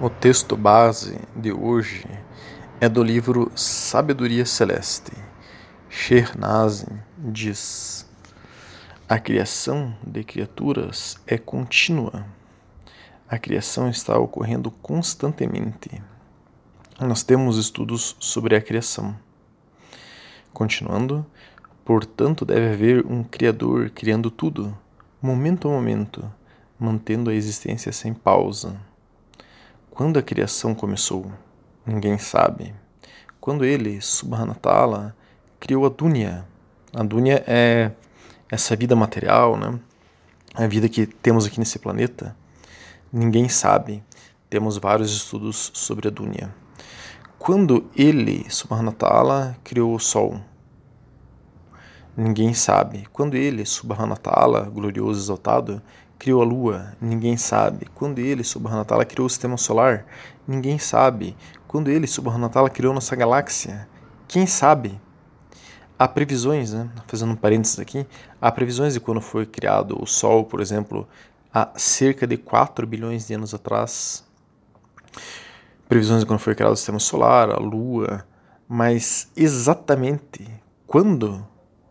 O texto base de hoje é do livro Sabedoria Celeste. Shernazin diz: A criação de criaturas é contínua. A criação está ocorrendo constantemente. Nós temos estudos sobre a criação. Continuando, portanto, deve haver um Criador criando tudo, momento a momento, mantendo a existência sem pausa. Quando a criação começou? Ninguém sabe. Quando ele, Subhanatala, criou a Dunya. A Dunya é essa vida material, né? A vida que temos aqui nesse planeta. Ninguém sabe. Temos vários estudos sobre a Dunya. Quando ele, Subhanatala, criou o Sol? Ninguém sabe. Quando ele, Subhanatala, glorioso e exaltado, criou a Lua? Ninguém sabe. Quando ele, Subhanatala, criou o Sistema Solar? Ninguém sabe. Quando ele, Subhanatala, criou nossa galáxia? Quem sabe? Há previsões, né? fazendo um parênteses aqui, há previsões de quando foi criado o Sol, por exemplo, há cerca de 4 bilhões de anos atrás. Previsões de quando foi criado o Sistema Solar, a Lua, mas exatamente quando,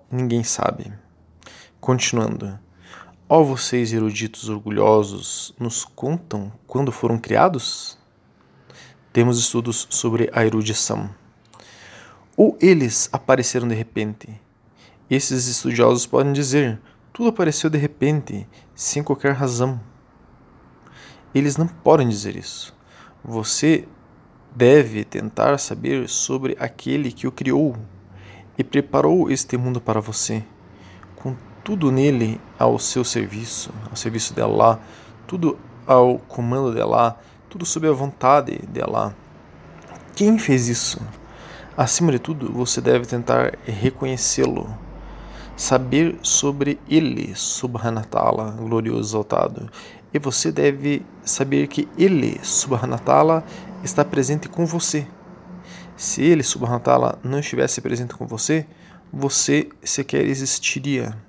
ninguém sabe. Continuando. Ó oh, vocês eruditos orgulhosos, nos contam quando foram criados? Temos estudos sobre a erudição. Ou eles apareceram de repente? Esses estudiosos podem dizer: tudo apareceu de repente, sem qualquer razão. Eles não podem dizer isso. Você deve tentar saber sobre aquele que o criou e preparou este mundo para você, tudo nele ao seu serviço, ao serviço de Allah, tudo ao comando de Allah, tudo sob a vontade de Allah. Quem fez isso? Acima de tudo, você deve tentar reconhecê-lo, saber sobre ele, Subhanatala, glorioso exaltado. E você deve saber que ele, Subhanatala, está presente com você. Se ele, Subhanatala, não estivesse presente com você, você sequer existiria.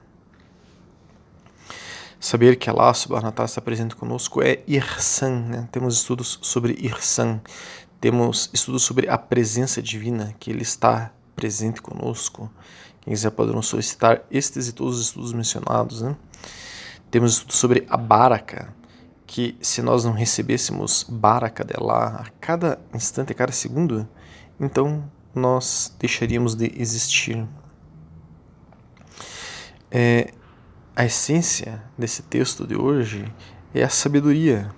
Saber que Allah subhanahu wa está presente conosco é Irsan. Né? Temos estudos sobre Irsan. Temos estudos sobre a presença divina, que Ele está presente conosco. Quem quiser pode nos solicitar estes e todos os estudos mencionados. Né? Temos estudos sobre a Baraka, que se nós não recebêssemos Baraka Allah a cada instante, a cada segundo, então nós deixaríamos de existir. É, a essência desse texto de hoje é a sabedoria.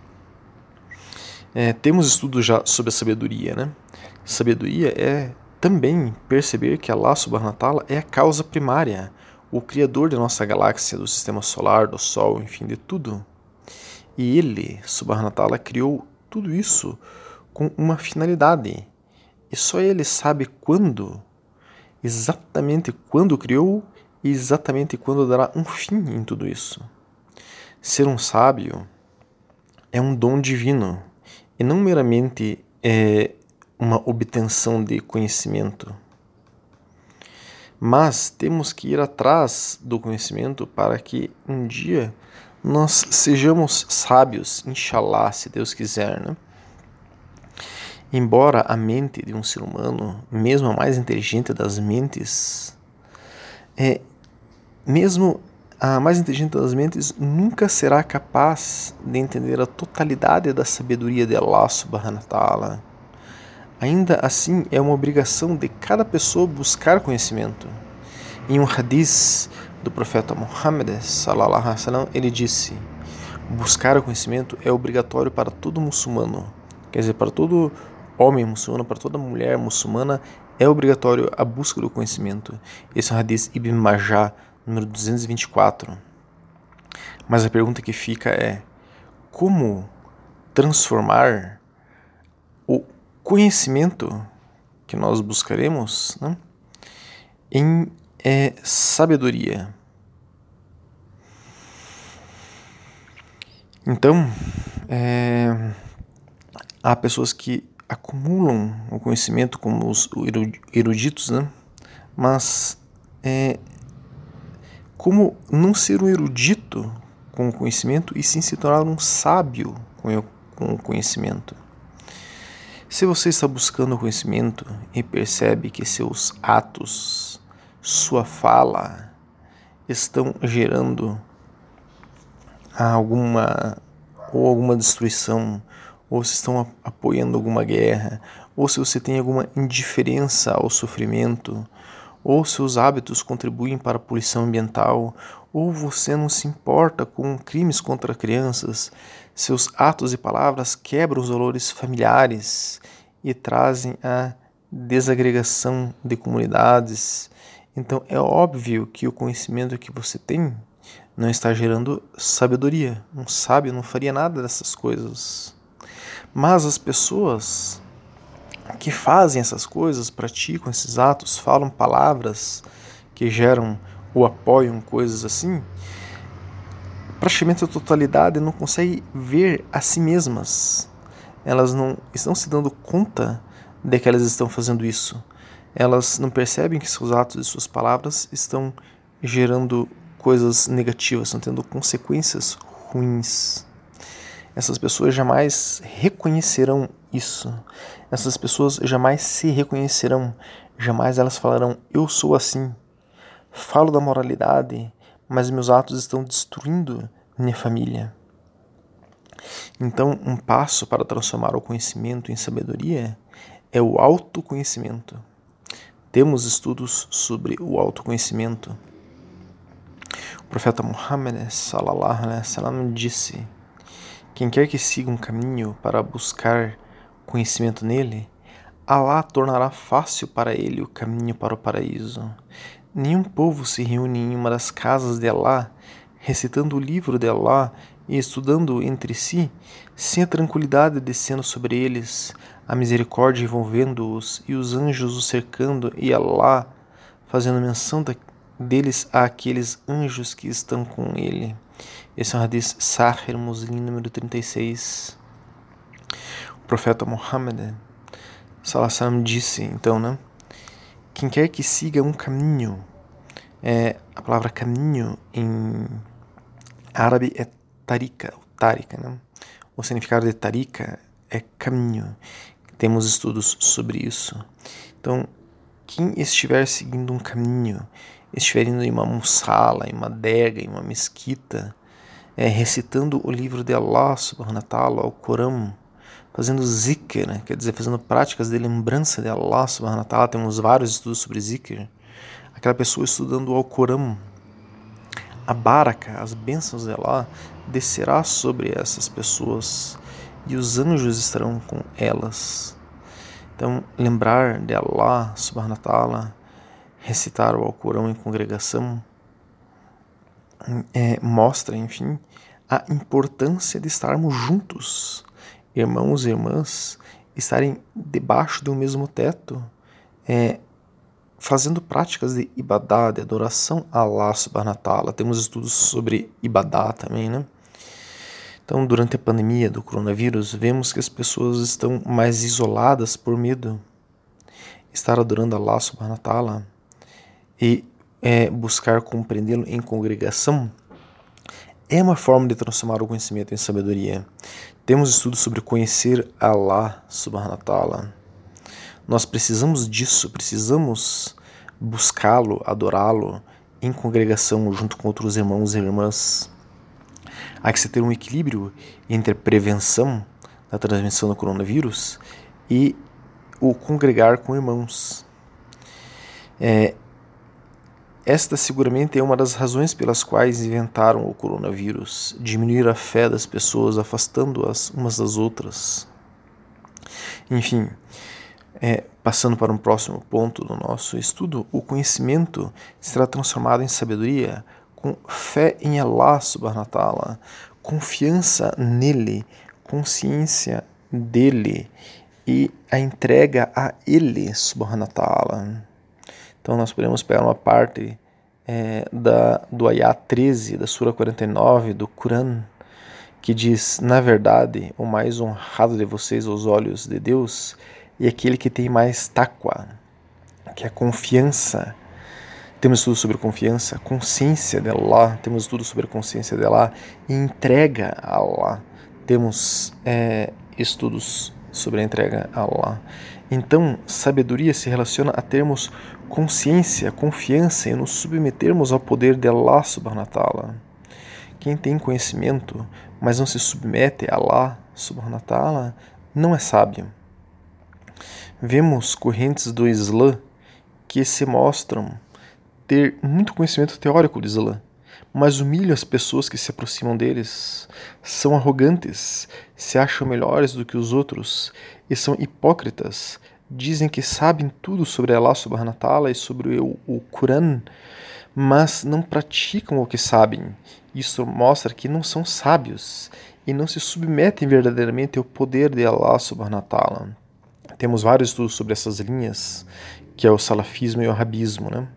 É, temos estudos já sobre a sabedoria, né? Sabedoria é também perceber que Allah subhanahu wa ta'ala é a causa primária, o criador da nossa galáxia, do sistema solar, do sol, enfim, de tudo. E ele, subhanahu wa ta'ala, criou tudo isso com uma finalidade. E só ele sabe quando, exatamente quando criou e exatamente quando dará um fim em tudo isso. Ser um sábio é um dom divino e não meramente é uma obtenção de conhecimento. Mas temos que ir atrás do conhecimento para que um dia nós sejamos sábios, inshallah, se Deus quiser, né? Embora a mente de um ser humano, mesmo a mais inteligente das mentes, é, mesmo a mais inteligente das mentes nunca será capaz de entender a totalidade da sabedoria de Allah subhanahu ta'ala. Ainda assim, é uma obrigação de cada pessoa buscar conhecimento. Em um hadith do profeta Muhammad, sallallahu alaihi wasallam, ele disse: buscar o conhecimento é obrigatório para todo muçulmano. Quer dizer, para todo homem muçulmano, para toda mulher muçulmana, é obrigatório a busca do conhecimento. Esse é o hadith Ibn Majah, número 224. Mas a pergunta que fica é: como transformar o conhecimento que nós buscaremos né, em é, sabedoria? Então, é, há pessoas que acumulam o conhecimento como os eruditos, né? mas é, como não ser um erudito com o conhecimento e sim se tornar um sábio com o conhecimento. Se você está buscando conhecimento e percebe que seus atos, sua fala, estão gerando alguma ou alguma destruição, ou se estão apoiando alguma guerra, ou se você tem alguma indiferença ao sofrimento, ou seus hábitos contribuem para a poluição ambiental, ou você não se importa com crimes contra crianças, seus atos e palavras quebram os valores familiares e trazem a desagregação de comunidades. Então é óbvio que o conhecimento que você tem não está gerando sabedoria. Um sábio não faria nada dessas coisas. Mas as pessoas que fazem essas coisas, praticam esses atos, falam palavras que geram ou apoiam coisas assim, praticamente a totalidade não consegue ver a si mesmas. Elas não estão se dando conta de que elas estão fazendo isso. Elas não percebem que seus atos e suas palavras estão gerando coisas negativas, estão tendo consequências ruins. Essas pessoas jamais reconhecerão isso. Essas pessoas jamais se reconhecerão. Jamais elas falarão: Eu sou assim. Falo da moralidade, mas meus atos estão destruindo minha família. Então, um passo para transformar o conhecimento em sabedoria é o autoconhecimento. Temos estudos sobre o autoconhecimento. O profeta Muhammad sallallahu alaihi wasallam disse: Quem quer que siga um caminho para buscar conhecimento nele, Allah tornará fácil para ele o caminho para o paraíso. Nenhum povo se reúne em uma das casas de Allah, recitando o livro de Allah e estudando entre si, sem a tranquilidade descendo sobre eles, a misericórdia envolvendo-os e os anjos os cercando e Allah fazendo menção deles àqueles anjos que estão com ele. Esse é um hadith Sahir Muslim número 36 profeta Muhammad Salassalam disse, então, né? Quem quer que siga um caminho, é, a palavra caminho em árabe é tarika, tarika, né? O significado de tarika é caminho. Temos estudos sobre isso. Então, quem estiver seguindo um caminho, estiver indo em uma musala, em uma dega, em uma mesquita, é, recitando o livro de Allah subhanahu wa ta'ala, o Corão, fazendo zikr, né? quer dizer, fazendo práticas de lembrança de Allah subhanahu wa ta'ala. Temos vários estudos sobre zikr. Aquela pessoa estudando o Alcorão, a baraka, as bênçãos de Allah, descerá sobre essas pessoas e os anjos estarão com elas. Então, lembrar de Allah subhanahu wa ta'ala, recitar o Alcorão em congregação, é, mostra, enfim, a importância de estarmos juntos irmãos e irmãs estarem debaixo do mesmo teto, é, fazendo práticas de ibadá, de adoração a Allah subhanahu wa. Temos estudos sobre ibadá também, né? Então, durante a pandemia do coronavírus, vemos que as pessoas estão mais isoladas por medo. Estar adorando Allah subhanahu wa ta'ala e é, buscar compreendê-lo em congregação é uma forma de transformar o conhecimento em sabedoria. Temos estudos sobre conhecer Allah subhanahu wa ta'ala. Nós precisamos disso, precisamos buscá-lo, adorá-lo em congregação junto com outros irmãos e irmãs. Há que se ter um equilíbrio entre a prevenção da transmissão do coronavírus e o congregar com irmãos. É, esta seguramente é uma das razões pelas quais inventaram o coronavírus, diminuir a fé das pessoas, afastando-as umas das outras. Enfim, é, passando para um próximo ponto do nosso estudo, o conhecimento será transformado em sabedoria com fé em Allah subhanahu wa confiança nele, consciência dele e a entrega a ele subhanahu wa. Então nós podemos pegar uma parte é, da, do Ayah 13 da Sura 49 do Quran, que diz: Na verdade, o mais honrado de vocês aos olhos de Deus é aquele que tem mais taqwa, que é a confiança. Temos estudo sobre confiança, consciência de Allah, temos estudo sobre consciência de Allah e entrega a Allah. Temos é, estudos sobre a entrega a Allah. Então, sabedoria se relaciona a termos consciência, confiança e nos submetermos ao poder de Allah subhanahu wa ta'ala. Quem tem conhecimento, mas não se submete a Allah subhanahu wa ta'ala, não é sábio. Vemos correntes do Islã que se mostram ter muito conhecimento teórico do Islã, mas humilham as pessoas que se aproximam deles. São arrogantes, se acham melhores do que os outros e são hipócritas. Dizem que sabem tudo sobre Allah subhanahu wa ta'ala e sobre o, o Quran, mas não praticam o que sabem. Isso mostra que não são sábios e não se submetem verdadeiramente ao poder de Allah subhanahu wa ta'ala. Temos vários estudos sobre essas linhas, que é o salafismo e o rabismo. Né?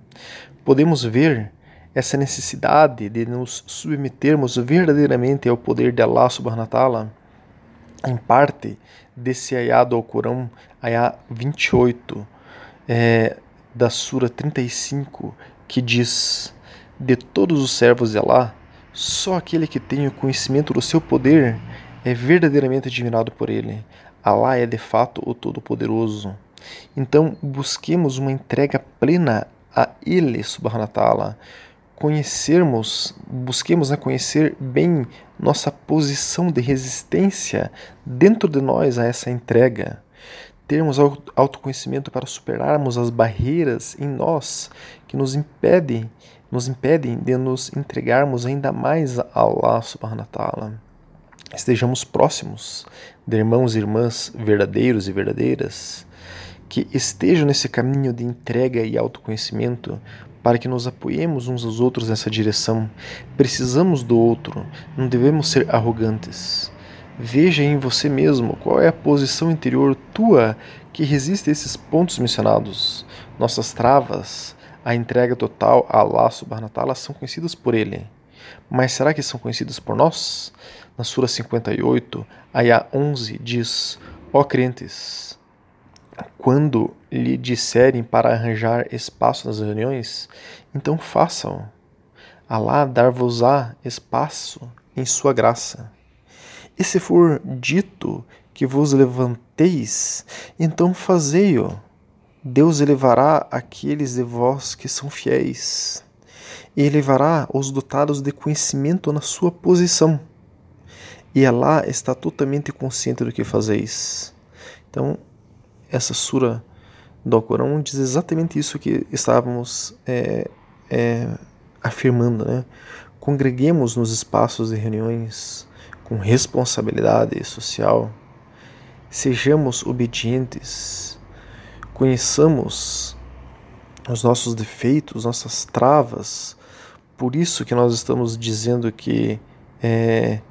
Podemos ver essa necessidade de nos submetermos verdadeiramente ao poder de Allah subhanahu wa ta'ala, em parte desse ayado ao Corão, ayah 28, é, da Sura 35, que diz: De todos os servos de Allah, só aquele que tem o conhecimento do seu poder é verdadeiramente admirado por ele. Allah é de fato o Todo-Poderoso. Então, busquemos uma entrega plena a Ele, subhanahu wa ta'ala, conhecermos, busquemos né, conhecer bem nossa posição de resistência dentro de nós a essa entrega, termos autoconhecimento para superarmos as barreiras em nós que nos impedem, nos impedem de nos entregarmos ainda mais a Allah subhanahu wa ta'ala. Estejamos próximos de irmãos e irmãs verdadeiros e verdadeiras que estejam nesse caminho de entrega e autoconhecimento para que nos apoiemos uns aos outros nessa direção. Precisamos do outro, não devemos ser arrogantes. Veja em você mesmo qual é a posição interior tua que resiste a esses pontos mencionados. Nossas travas, a entrega total a Allah subhanahu wa são conhecidas por Ele. Mas será que são conhecidas por nós? Na Sura 58, Ayah 11 diz: Ó crentes, quando lhe disserem para arranjar espaço nas reuniões, então façam. Alá dar-vos-á espaço em sua graça. E se for dito que vos levanteis, então fazei-o. Deus elevará aqueles de vós que são fiéis, e elevará os dotados de conhecimento na sua posição. E Alá está totalmente consciente do que fazeis. Então, essa sura do Alcorão diz exatamente isso que estávamos é, é, afirmando. Né? Congreguemos nos espaços de reuniões com responsabilidade social, sejamos obedientes, conheçamos os nossos defeitos, nossas travas. Por isso que nós estamos dizendo que é,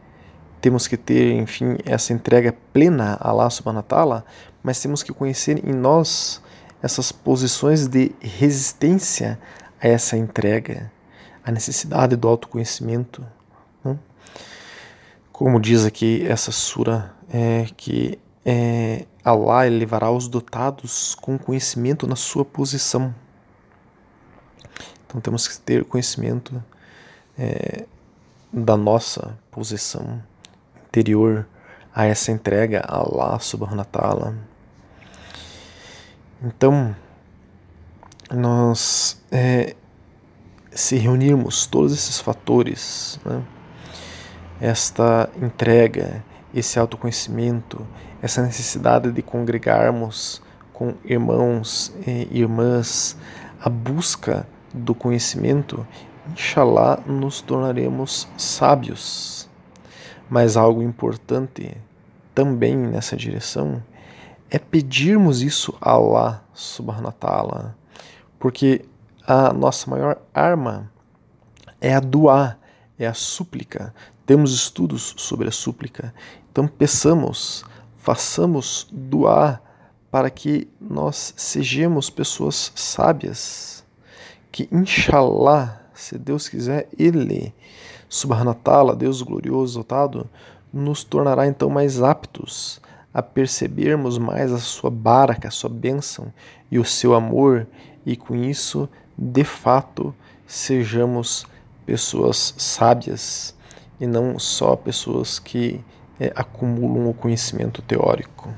temos que ter, enfim, essa entrega plena a Allah subhanahu wa mas temos que conhecer em nós essas posições de resistência a essa entrega, a necessidade do autoconhecimento. Né? Como diz aqui essa sura, é, que é, Allah levará os dotados com conhecimento na sua posição. Então temos que ter conhecimento é, da nossa posição interior a essa entrega a Allah subhanahu wa ta'ala. Então, nós é, se reunirmos todos esses fatores, né? esta entrega, esse autoconhecimento, essa necessidade de congregarmos com irmãos e irmãs, a busca do conhecimento, inshallah nos tornaremos sábios mas algo importante também nessa direção é pedirmos isso a Allah subhanahu wa ta'ala, porque a nossa maior arma é a doar, é a súplica. Temos estudos sobre a súplica, então peçamos, façamos doar para que nós sejamos pessoas sábias, que inshallah, se Deus quiser, Ele Subhanatala, Deus glorioso, exaltado, nos tornará então mais aptos a percebermos mais a sua baraka, a sua bênção e o seu amor, e com isso, de fato, sejamos pessoas sábias e não só pessoas que é, acumulam o conhecimento teórico.